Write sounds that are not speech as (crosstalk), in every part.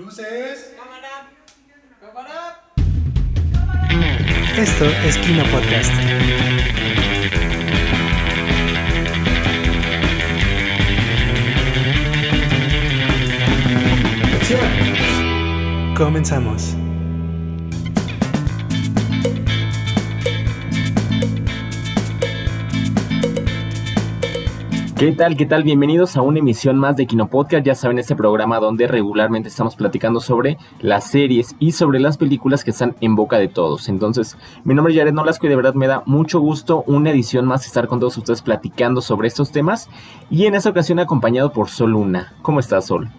Luces. Cámara. Cámara. Esto es Kino Podcast. Comenzamos. ¿Qué tal? ¿Qué tal? Bienvenidos a una emisión más de Kino Podcast. Ya saben, este programa donde regularmente estamos platicando sobre las series y sobre las películas que están en boca de todos. Entonces, mi nombre es Jared Nolasco y de verdad me da mucho gusto una edición más estar con todos ustedes platicando sobre estos temas. Y en esta ocasión acompañado por Sol Luna. ¿Cómo estás, Sol?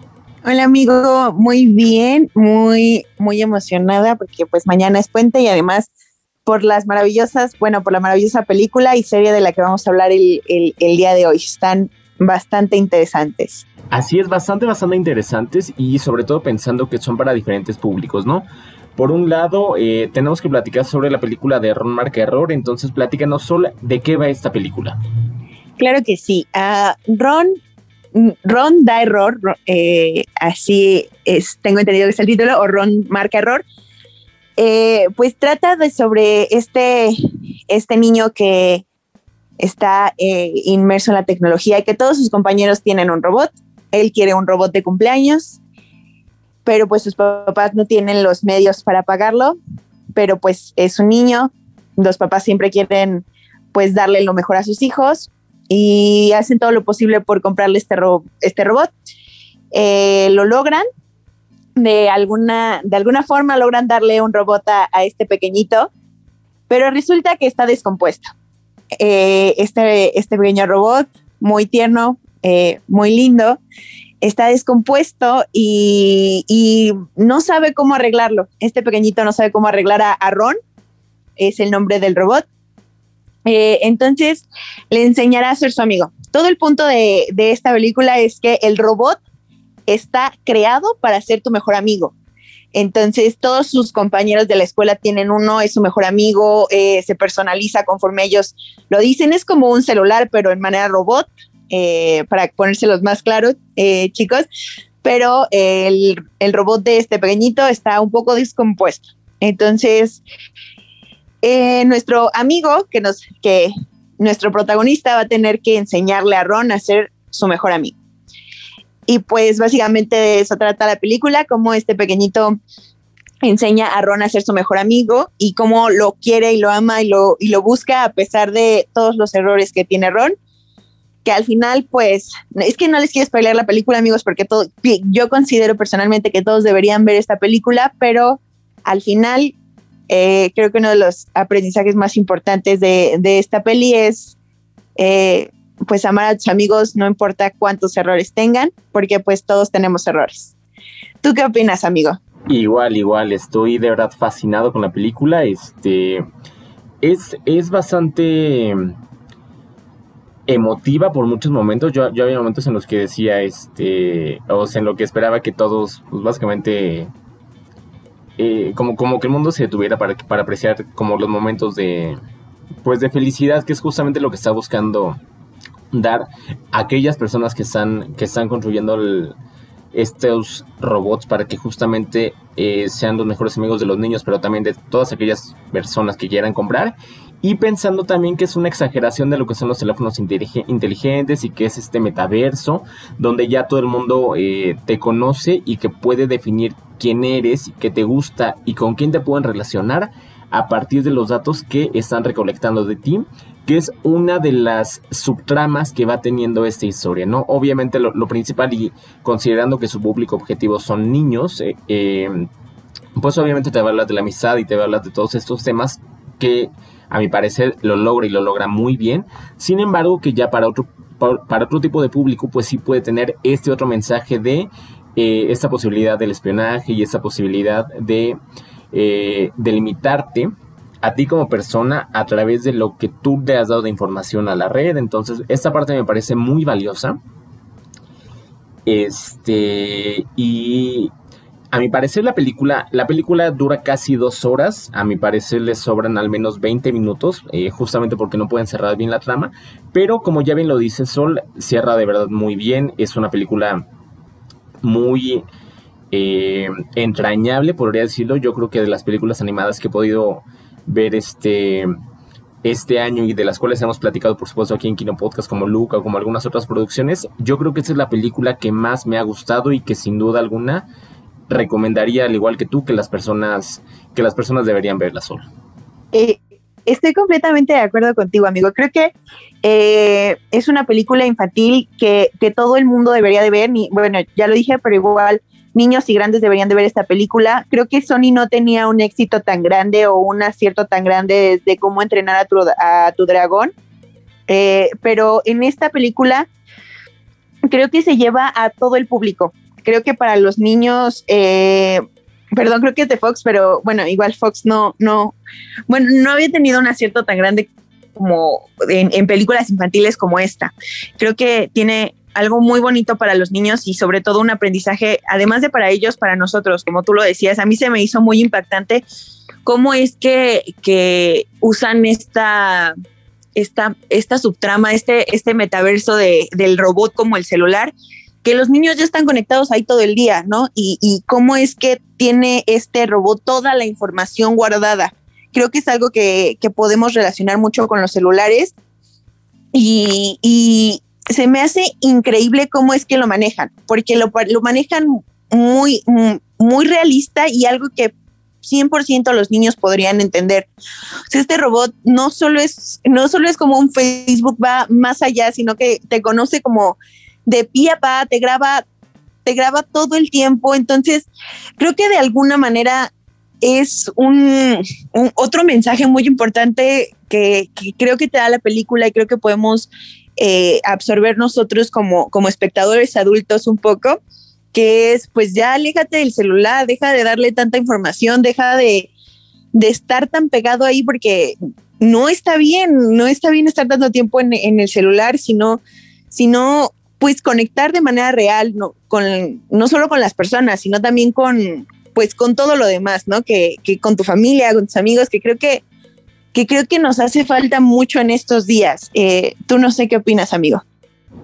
Hola amigo, muy bien, muy, muy emocionada porque pues mañana es puente y además por las maravillosas, bueno, por la maravillosa película y serie de la que vamos a hablar el, día de hoy. Están bastante interesantes. Así es, bastante, bastante interesantes y sobre todo pensando que son para diferentes públicos, ¿no? Por un lado, eh, tenemos que platicar sobre la película de Ron Marca Error, entonces platícanos solo de qué va esta película. Claro que sí. Ah, Ron, Ron da error, eh, así es, tengo entendido que es el título, o Ron marca error, eh, pues trata de sobre este, este niño que está eh, inmerso en la tecnología y que todos sus compañeros tienen un robot. Él quiere un robot de cumpleaños, pero pues sus papás no tienen los medios para pagarlo, pero pues es un niño, los papás siempre quieren pues darle lo mejor a sus hijos y hacen todo lo posible por comprarle este, este robot. Eh, lo logran, de alguna, de alguna forma logran darle un robot a, este pequeñito, pero resulta que está descompuesto. Eh, este, este pequeño robot, muy tierno, eh, muy lindo, está descompuesto y, no sabe cómo arreglarlo. Este pequeñito no sabe cómo arreglar a, Ron, es el nombre del robot. Eh, entonces le enseñará a ser su amigo. Todo el punto de, de esta película es que el robot está creado para ser tu mejor amigo. Entonces, todos sus compañeros de la escuela tienen uno, es su mejor amigo, eh, se personaliza conforme ellos lo dicen. Es como un celular, pero en manera robot, eh, para ponérselos más claros, eh, chicos. Pero el, robot de este pequeñito está un poco descompuesto. Entonces, nuestro amigo, que, nos, que nuestro protagonista va a tener que enseñarle a Ron a ser su mejor amigo. Y pues básicamente eso trata la película, cómo este pequeñito enseña a Ron a ser su mejor amigo y cómo lo quiere y lo ama y lo, y lo busca a pesar de todos los errores que tiene Ron. Que al final, pues, es que no les quiero spoiler la película, amigos, porque todo, yo considero personalmente que todos deberían ver esta película, pero al final eh, creo que uno de los aprendizajes más importantes de, de esta peli es eh, pues amar a tus amigos no importa cuántos errores tengan, porque pues todos tenemos errores. ¿Tú qué opinas, amigo? Igual, igual, estoy de verdad fascinado con la película. Este es, es bastante emotiva por muchos momentos. Yo, yo había momentos en los que decía, este, o sea, en lo que esperaba que todos, pues básicamente, eh, como, como que el mundo se detuviera para, para apreciar como los momentos de, pues de felicidad, que es justamente lo que está buscando dar a aquellas personas que están, que están construyendo estos robots para que justamente eh, sean los mejores amigos de los niños, pero también de todas aquellas personas que quieran comprar. Y pensando también que es una exageración de lo que son los teléfonos inteligentes y que es este metaverso, donde ya todo el mundo eh, te conoce y que puede definir quién eres, qué te gusta y con quién te pueden relacionar a partir de los datos que están recolectando de ti que es una de las subtramas que va teniendo esta historia, ¿no? Obviamente lo, principal y considerando que su público objetivo son niños, eh, eh, pues obviamente te va a hablar de la amistad y te va a hablar de todos estos temas que a mi parecer lo logra y lo logra muy bien, sin embargo que ya para otro, para, otro tipo de público pues sí puede tener este otro mensaje de eh, esta posibilidad del espionaje y esta posibilidad de delimitarte a ti como persona a través de lo que tú te has dado de información a la red. Entonces, esta parte me parece muy valiosa. Este, y a mi parecer la película, la película dura casi dos horas, a mi parecer le sobran al menos 20 minutos, eh, justamente porque no pueden cerrar bien la trama, pero como ya bien lo dice Sol, cierra de verdad muy bien, es una película muy eh, entrañable, podría decirlo. Yo creo que de las películas animadas que he podido ver este, este año y de las cuales hemos platicado, por supuesto, aquí en Kino Podcast, como Luca o como algunas otras producciones, yo creo que esa es la película que más me ha gustado y que sin duda alguna recomendaría, al igual que tú, que las personas, que las personas deberían verla solo. Eh, estoy completamente de acuerdo contigo, amigo. Creo que eh, es una película infantil que, que, todo el mundo debería de ver. Ni, bueno, ya lo dije, pero igual niños y grandes deberían de ver esta película. Creo que Sony no tenía un éxito tan grande o un acierto tan grande de cómo entrenar a tu, dragón. Eh, pero en esta película creo que se lleva a todo el público. Creo que para los niños, eh, perdón, creo que es de Fox, pero bueno, igual Fox no, no, bueno, no había tenido un acierto tan grande como en películas infantiles como esta. Creo que tiene algo muy bonito para los niños y sobre todo un aprendizaje, además de para ellos, para nosotros, como tú lo decías, a mí se me hizo muy impactante cómo es que, que usan esta, esta, esta subtrama, este, este metaverso de, del robot como el celular, que los niños ya están conectados ahí todo el día, ¿no? Y, y cómo es que tiene este robot toda la información guardada. Creo que es algo que, que podemos relacionar mucho con los celulares y, y, se me hace increíble cómo es que lo manejan, porque lo, lo manejan muy, muy realista y algo que 100% los niños podrían entender. Este robot no solo es no solo es como un Facebook va más allá, sino que te conoce como de pie a pa, te graba te graba todo el tiempo, entonces creo que de alguna manera es un, un otro mensaje muy importante que, que, creo que te da la película y creo que podemos eh, absorber nosotros como, como espectadores adultos un poco, que es pues ya aléjate del celular, deja de darle tanta información, deja de, de estar tan pegado ahí porque no está bien, no está bien estar dando tiempo en, en el celular, sino, sino pues conectar de manera real, no, con, no solo con las personas, sino también con, pues con todo lo demás, ¿no? Que, que con tu familia, con tus amigos, que creo que que creo que nos hace falta mucho en estos días. Eh, Tú no sé qué opinas, amigo.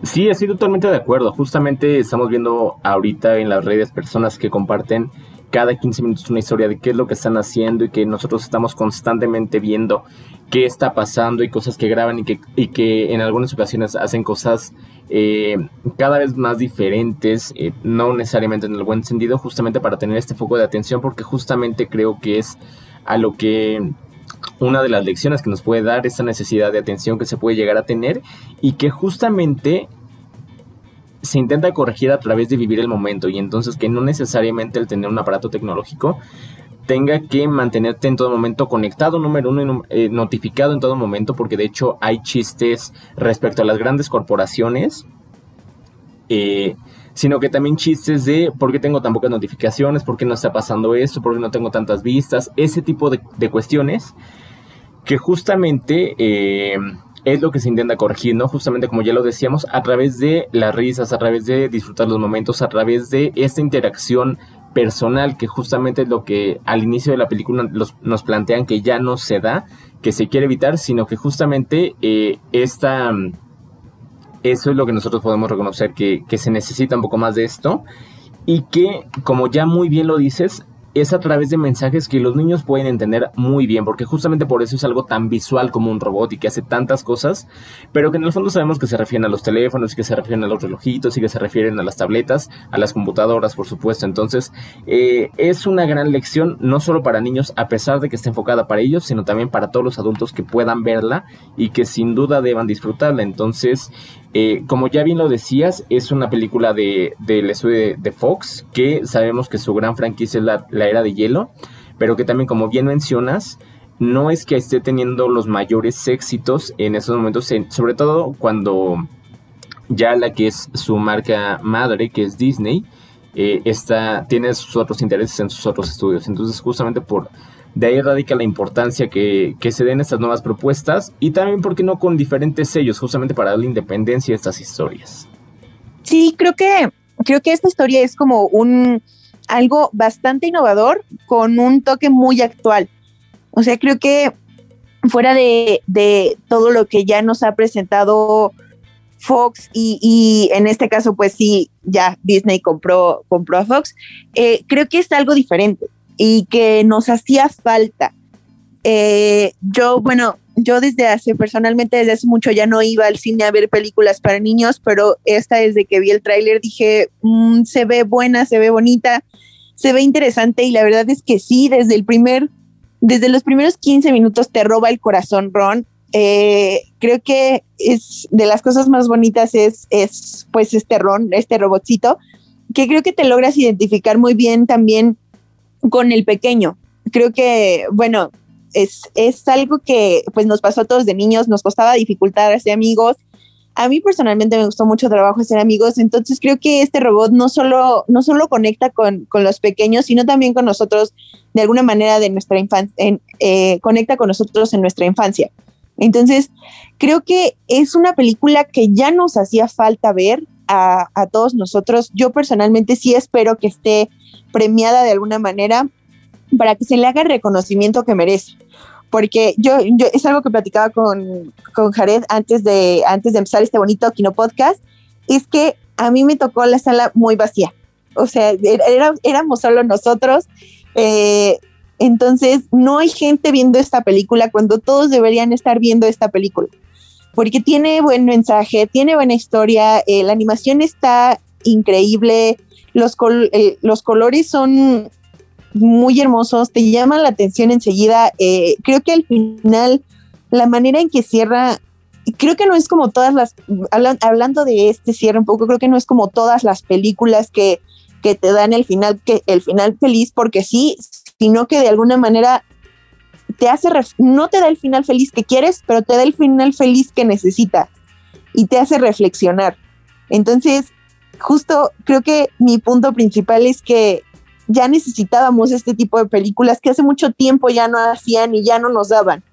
Sí, estoy totalmente de acuerdo. Justamente estamos viendo ahorita en las redes personas que comparten cada 15 minutos una historia de qué es lo que están haciendo y que nosotros estamos constantemente viendo qué está pasando y cosas que graban y que, y que en algunas ocasiones hacen cosas eh, cada vez más diferentes, eh, no necesariamente en el buen sentido, justamente para tener este foco de atención porque justamente creo que es a lo que una de las lecciones que nos puede dar esa necesidad de atención que se puede llegar a tener y que justamente se intenta corregir a través de vivir el momento. Y entonces que no necesariamente el tener un aparato tecnológico tenga que mantenerte en todo momento conectado, número uno, eh, notificado en todo momento, porque de hecho hay chistes respecto a las grandes corporaciones, eh, sino que también chistes de por qué tengo tan pocas notificaciones, por qué no está pasando esto, por qué no tengo tantas vistas, ese tipo de, de cuestiones que justamente eh, es lo que se intenta corregir, ¿no? Justamente como ya lo decíamos, a través de las risas, a través de disfrutar los momentos, a través de esta interacción personal, que justamente es lo que al inicio de la película los, nos plantean que ya no se da, que se quiere evitar, sino que justamente eh, esta, eso es lo que nosotros podemos reconocer, que, se necesita un poco más de esto y que, como ya muy bien lo dices, es a través de mensajes que los niños pueden entender muy bien, porque justamente por eso es algo tan visual como un robot y que hace tantas cosas, pero que en el fondo sabemos que se refieren a los teléfonos y que se refieren a los relojitos y que se refieren a las tabletas, a las computadoras, por supuesto. Entonces, eh, es una gran lección, no solo para niños, a pesar de que esté enfocada para ellos, sino también para todos los adultos que puedan verla y que sin duda deban disfrutarla. Entonces, eh, como ya bien lo decías, es una película de, del estudio de, Fox, que sabemos que su gran franquicia es la, era de hielo, pero que también, como bien mencionas, no es que esté teniendo los mayores éxitos en esos momentos, sobre todo cuando ya la que es su marca madre, que es Disney, eh, está, tiene sus otros intereses en sus otros estudios. Entonces, justamente por de ahí radica la importancia que, se den estas nuevas propuestas y también, ¿por qué no con diferentes sellos, justamente para darle independencia a estas historias? Sí, creo que, creo que esta historia es como un algo bastante innovador con un toque muy actual. O sea, creo que fuera de, de todo lo que ya nos ha presentado Fox y, en este caso, pues sí, ya Disney compró, compró a Fox, eh, creo que es algo diferente y que nos hacía falta. Eh, yo, bueno, yo desde hace, personalmente desde hace mucho ya no iba al cine a ver películas para niños, pero esta desde que vi el tráiler dije, mm, se ve buena, se ve bonita, se ve interesante y la verdad es que sí, desde el primer, desde los primeros 15 minutos te roba el corazón Ron. Eh, creo que es de las cosas más bonitas es, es pues este Ron, este robotcito, que creo que te logras identificar muy bien también con el pequeño. Creo que, bueno, es, es algo que pues nos pasó a todos de niños, nos costaba dificultar hacer amigos. A mí personalmente me gustó mucho trabajo hacer amigos, entonces creo que este robot no solo, no solo conecta con, con los pequeños, sino también con nosotros de alguna manera de nuestra infancia, eh, conecta con nosotros en nuestra infancia. Entonces, creo que es una película que ya nos hacía falta ver a, a, todos nosotros. Yo personalmente sí espero que esté premiada de alguna manera para que se le haga el reconocimiento que merece. Porque yo, yo es algo que platicaba con, con Jared antes de, antes de empezar este bonito Kino Podcast, es que a mí me tocó la sala muy vacía. O sea, era, éramos solo nosotros. Eh, entonces, no hay gente viendo esta película cuando todos deberían estar viendo esta película. Porque tiene buen mensaje, tiene buena historia, eh, la animación está increíble, los, eh, los colores son muy hermosos, te llaman la atención enseguida. Eh, creo que al final, la manera en que cierra, creo que no es como todas las, hablando de este cierre un poco, creo que no es como todas las películas que, que te dan el final, que el final feliz, porque sí, sino que de alguna manera te hace, no te da el final feliz que quieres, pero te da el final feliz que necesitas y te hace reflexionar. Entonces, justo creo que mi punto principal es que ya necesitábamos este tipo de películas que hace mucho tiempo ya no hacían y ya no nos daban.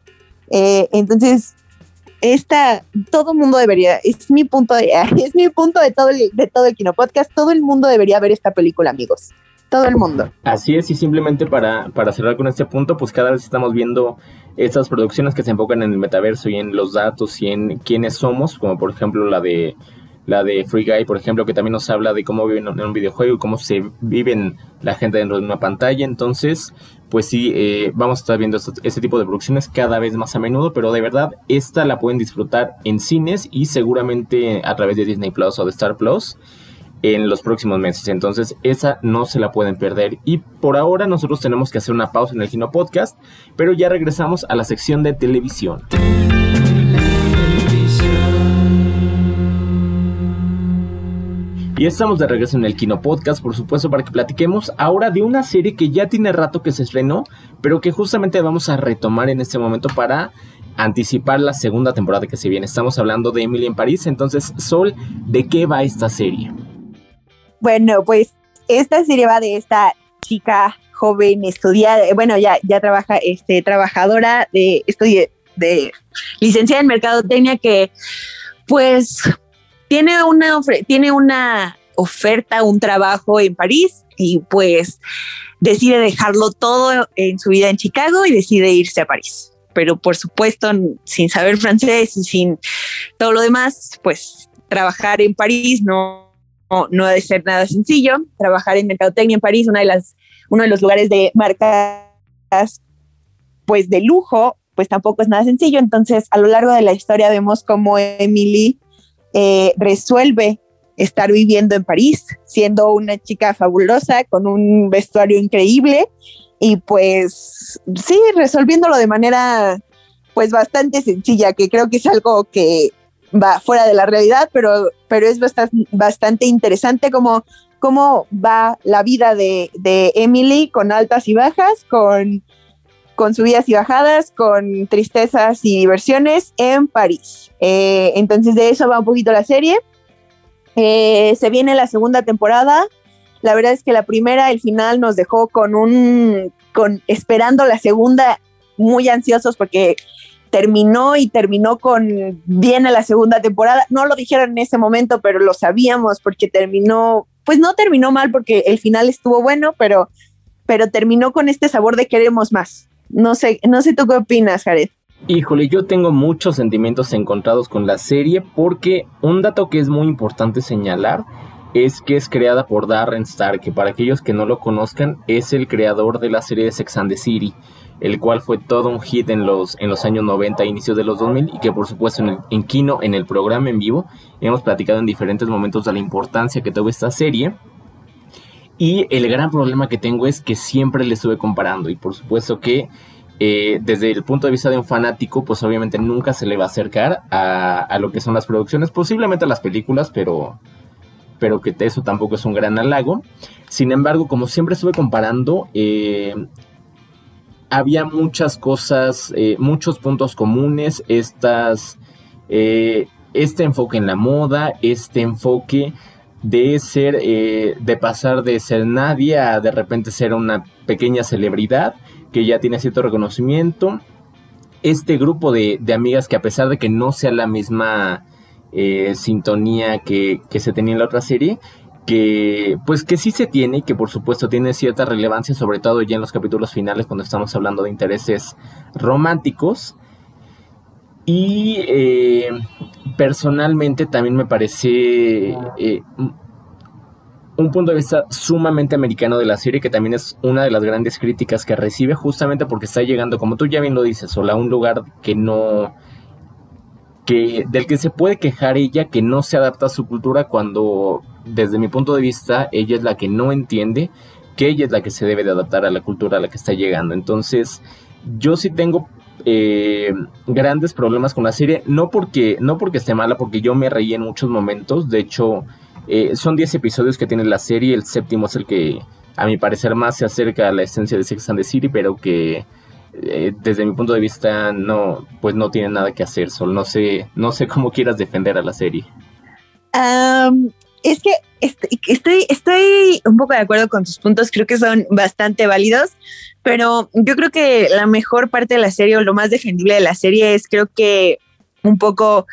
Eh, entonces, esta, todo el mundo debería, es mi punto de, (laughs) es mi punto de todo el, de todo el Kino Podcast, todo el mundo debería ver esta película, amigos. Todo el mundo. Así es, y simplemente para, para cerrar con este punto, pues cada vez estamos viendo estas producciones que se enfocan en el metaverso y en los datos y en quiénes somos, como por ejemplo la de la de Free Guy, por ejemplo, que también nos habla de cómo viven en un videojuego y cómo se viven la gente dentro de una pantalla. Entonces, pues sí, eh, vamos a estar viendo este, tipo de producciones cada vez más a menudo, pero de verdad, esta la pueden disfrutar en cines y seguramente a través de Disney Plus o de Star Plus en los próximos meses. Entonces, esa no se la pueden perder. Y por ahora nosotros tenemos que hacer una pausa en el Gino Podcast, pero ya regresamos a la sección de televisión. Y estamos de regreso en el Kino Podcast, por supuesto, para que platiquemos ahora de una serie que ya tiene rato que se estrenó, pero que justamente vamos a retomar en este momento para anticipar la segunda temporada que se viene. Estamos hablando de Emily en París, entonces, Sol, ¿de qué va esta serie? Bueno, pues esta serie va de esta chica joven estudiada, bueno, ya, ya trabaja, este, trabajadora de estudio de licenciada en mercadotecnia que pues tiene una, tiene una oferta, un trabajo en París y pues decide dejarlo todo en su vida en Chicago y decide irse a París. Pero por supuesto, sin saber francés y sin todo lo demás, pues trabajar en París no, no, no debe ser nada sencillo. Trabajar en mercadotecnia en París, una de las, uno de los lugares de marcas pues de lujo, pues tampoco es nada sencillo. Entonces, a lo largo de la historia vemos cómo Emily eh, resuelve estar viviendo en París, siendo una chica fabulosa, con un vestuario increíble y pues sí, resolviéndolo de manera pues bastante sencilla, que creo que es algo que va fuera de la realidad, pero, pero es bastante, interesante como cómo va la vida de Emily con altas y bajas, con con subidas y bajadas, con tristezas y diversiones en París. Eh, entonces de eso va un poquito la serie. Eh, se viene la segunda temporada. La verdad es que la primera, el final nos dejó con un, con esperando la segunda, muy ansiosos porque terminó y terminó con viene la segunda temporada. No lo dijeron en ese momento, pero lo sabíamos porque terminó, pues no terminó mal porque el final estuvo bueno, pero, pero terminó con este sabor de queremos más. No sé, no sé tú qué opinas, Jared. Híjole, yo tengo muchos sentimientos encontrados con la serie porque un dato que es muy importante señalar es que es creada por Darren Star, que para aquellos que no lo conozcan es el creador de la serie de Sex and the City, el cual fue todo un hit en los, en los años 90, inicios de los 2000 y que por supuesto en, el, en Kino, en el programa en vivo, hemos platicado en diferentes momentos de la importancia que tuvo esta serie. Y el gran problema que tengo es que siempre le estuve comparando. Y por supuesto que eh, desde el punto de vista de un fanático, pues obviamente nunca se le va a acercar a, a lo que son las producciones, posiblemente a las películas, pero pero que eso tampoco es un gran halago. Sin embargo, como siempre estuve comparando, eh, había muchas cosas, eh, muchos puntos comunes, estas, este enfoque en la moda, este enfoque de ser, de pasar de ser nadie a de repente ser una pequeña celebridad que ya tiene cierto reconocimiento. Este grupo de, de amigas que a pesar de que no sea la misma eh, sintonía que, se tenía en la otra serie, que pues que sí se tiene y que por supuesto tiene cierta relevancia, sobre todo ya en los capítulos finales cuando estamos hablando de intereses románticos. Y eh, personalmente también me parece eh, un punto de vista sumamente americano de la serie, que también es una de las grandes críticas que recibe, justamente porque está llegando, como tú ya bien lo dices, solo a un lugar que no que del que se puede quejar ella que no se adapta a su cultura cuando desde mi punto de vista ella es la que no entiende que ella es la que se debe de adaptar a la cultura a la que está llegando. Entonces yo sí tengo eh, grandes problemas con la serie. No porque no porque esté mala porque yo me reí en muchos momentos. De hecho eh, son 10 episodios que tiene la serie. El séptimo es el que a mi parecer más se acerca a la esencia de Sex and the City pero que eh, desde mi punto de vista no pues no tiene nada que hacer Sol. No sé no sé cómo quieras defender a la serie. Es que estoy, estoy un poco de acuerdo con tus puntos. Creo que son bastante válidos pero yo creo que la mejor parte de la serie o lo más defendible de la serie es creo que un poco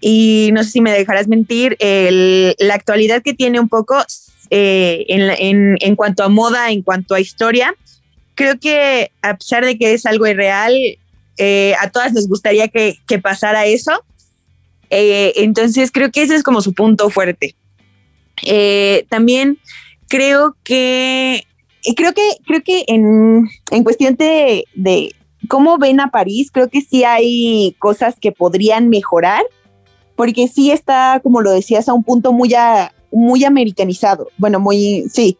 y no sé si me dejarás mentir la actualidad que tiene un poco eh, en, en, en cuanto a moda en cuanto a historia creo que a pesar de que es algo irreal, eh, a todas nos gustaría que, pasara eso. Eh, entonces creo que ese es como su punto fuerte. También creo que creo que creo que en, cuestión de, de, cómo ven a París, creo que sí hay cosas que podrían mejorar, porque sí está, como lo decías, a un punto muy, muy americanizado. Bueno, muy, sí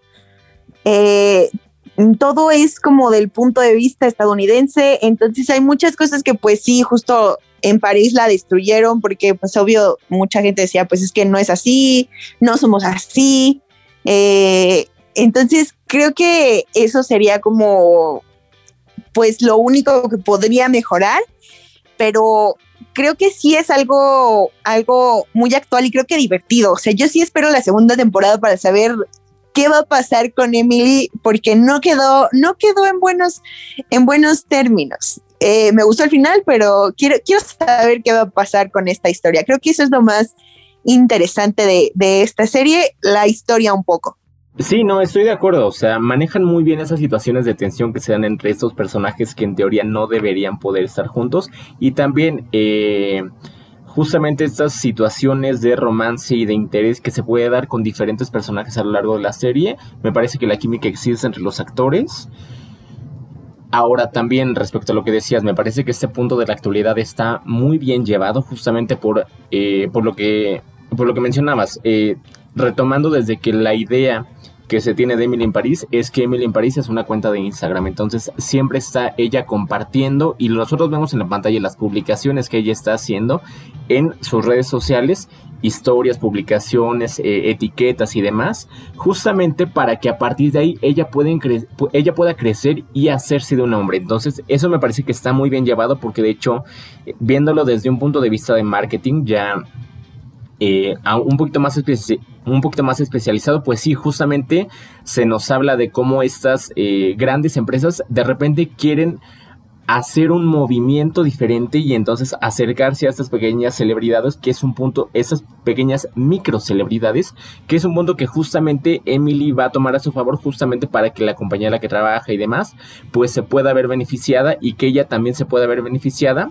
todo es como del punto de vista estadounidense, entonces hay muchas cosas que pues sí, justo en París la destruyeron porque pues obvio mucha gente decía pues es que no es así, no somos así, eh, entonces creo que eso sería como pues lo único que podría mejorar, pero creo que sí es algo, algo muy actual y creo que divertido. O sea, yo sí espero la segunda temporada para saber qué va a pasar con Emily porque no quedó, no quedó en buenos, en buenos términos. Eh, me gustó el final, pero quiero, quiero saber qué va a pasar con esta historia. Creo que eso es lo más interesante de, de esta serie, la historia un poco. Sí, no, estoy de acuerdo. O sea, manejan muy bien esas situaciones de tensión que se dan entre estos personajes que en teoría no deberían poder estar juntos. Y también eh, justamente estas situaciones de romance y de interés que se puede dar con diferentes personajes a lo largo de la serie. Me parece que la química existe entre los actores. Ahora también respecto a lo que decías, me parece que este punto de la actualidad está muy bien llevado justamente por, eh, por, lo, que, por lo que mencionabas. Eh, retomando desde que la idea que se tiene de Emily en París es que Emily en París es una cuenta de Instagram. Entonces siempre está ella compartiendo y nosotros vemos en la pantalla las publicaciones que ella está haciendo en sus redes sociales, historias, publicaciones, eh, etiquetas y demás, justamente para que a partir de ahí ella, ella pueda crecer y hacerse de un hombre. Entonces eso me parece que está muy bien llevado porque de hecho, viéndolo desde un punto de vista de marketing, ya eh, un, poquito más un poquito más especializado, pues sí, justamente se nos habla de cómo estas eh, grandes empresas de repente quieren hacer un movimiento diferente y entonces acercarse a estas pequeñas celebridades, que es un punto, esas pequeñas micro celebridades, que es un punto que justamente Emily va a tomar a su favor justamente para que la compañía en la que trabaja y demás, pues se pueda ver beneficiada y que ella también se pueda ver beneficiada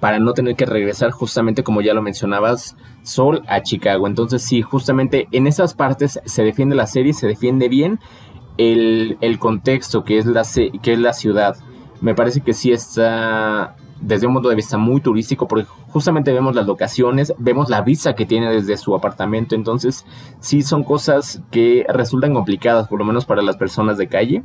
para no tener que regresar justamente como ya lo mencionabas, Sol a Chicago. Entonces sí, justamente en esas partes se defiende la serie, se defiende bien el, el contexto que es, la, que es la ciudad me parece que sí está desde un punto de vista muy turístico, porque justamente vemos las locaciones, vemos la vista que tiene desde su apartamento, entonces sí son cosas que resultan complicadas, por lo menos para las personas de calle.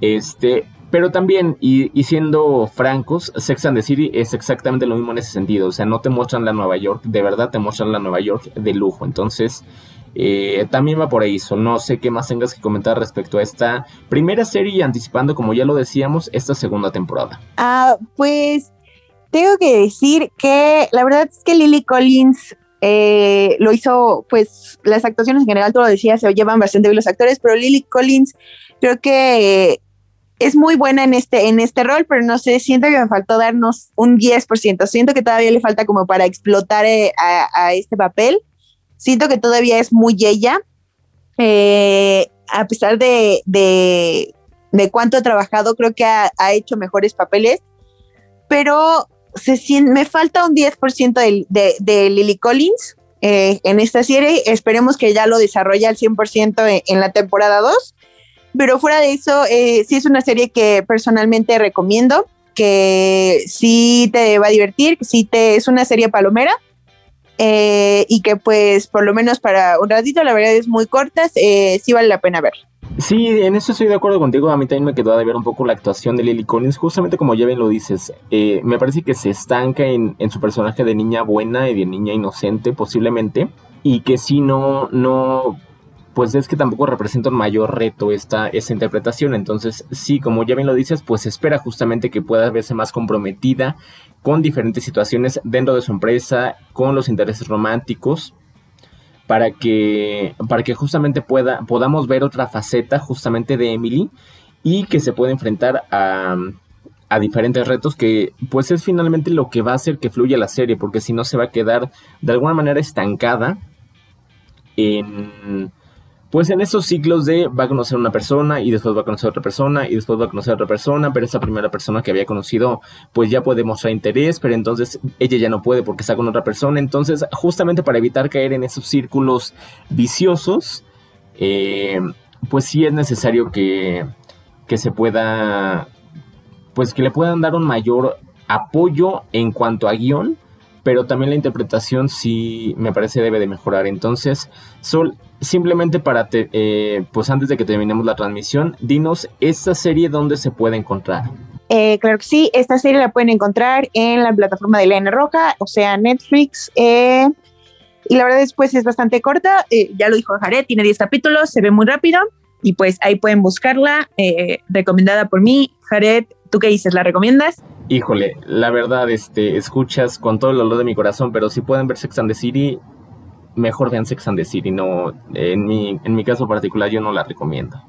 Este, pero también, y, siendo francos, Sex and the City es exactamente lo mismo en ese sentido. O sea, no te muestran la Nueva York, de verdad te muestran la Nueva York de lujo. Entonces, eh, también va por ahí, so, no sé qué más tengas que comentar respecto a esta primera serie y anticipando, como ya lo decíamos, esta segunda temporada. Ah, pues tengo que decir que la verdad es que Lily Collins eh, lo hizo, pues las actuaciones en general, tú lo decías, se llevan bastante bien los actores, pero Lily Collins creo que es muy buena en este, en este rol, pero no sé, siento que me faltó darnos un 10%, siento que todavía le falta como para explotar eh, a este papel. Siento que todavía es muy ella, eh, a pesar de, de, cuánto ha trabajado, creo que ha, hecho mejores papeles, pero se, me falta un 10% de, de, Lily Collins eh, en esta serie. Esperemos que ya lo desarrolle al 100% en, la temporada 2. Pero fuera de eso, eh, sí es una serie que personalmente recomiendo, que sí te va a divertir, que sí te, es una serie palomera eh, y que pues por lo menos para un ratito, la verdad es muy cortas, eh, sí vale la pena ver. Sí, en eso estoy de acuerdo contigo. A mí también me quedó de ver un poco la actuación de Lily Collins. Justamente como ya bien lo dices, me parece que se estanca en, su personaje de niña buena y de niña inocente, posiblemente. Y que si no, no, pues es que tampoco representa un mayor reto esta, esta interpretación. Entonces, sí, como ya bien lo dices, pues espera justamente que pueda verse más comprometida con diferentes situaciones dentro de su empresa, con los intereses románticos, para que, para que justamente pueda, podamos ver otra faceta justamente de Emily y que se pueda enfrentar a, a diferentes retos que pues es finalmente lo que va a hacer que fluya la serie, porque si no se va a quedar de alguna manera estancada en pues en esos ciclos de va a conocer una persona y después va a conocer otra persona y después va a conocer otra persona, pero esa primera persona que había conocido pues ya puede mostrar interés, pero entonces ella ya no puede porque está con otra persona. Entonces justamente para evitar caer en esos círculos viciosos, eh, pues sí es necesario que, que se pueda, pues que le puedan dar un mayor apoyo en cuanto a guion pero también la interpretación sí me parece debe de mejorar. Entonces, Sol, simplemente para, te, eh, pues antes de que terminemos la transmisión, dinos esta serie dónde se puede encontrar. Eh, claro que sí, esta serie la pueden encontrar en la plataforma de Lena Roja, o sea, Netflix. Eh, y la verdad después es bastante corta, ya lo dijo Jared, tiene 10 capítulos, se ve muy rápido y pues ahí pueden buscarla, recomendada por mí. Jared, ¿tú qué dices? ¿La recomiendas? Híjole, la verdad, este, escuchas con todo el dolor de mi corazón, pero si pueden ver Sex and the City, mejor vean Sex and the City. No, en mi, en mi caso particular yo no la recomiendo.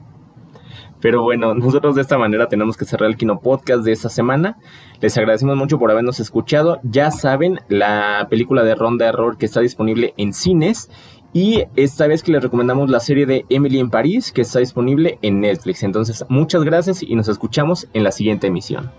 Pero bueno, (laughs) nosotros de esta manera tenemos que cerrar el Kino Podcast de esta semana. Les agradecemos mucho por habernos escuchado. Ya saben, la película de Ronda Error que está disponible en cines. Y esta vez que les recomendamos la serie de Emily en París que está disponible en Netflix. Entonces, muchas gracias y nos escuchamos en la siguiente emisión.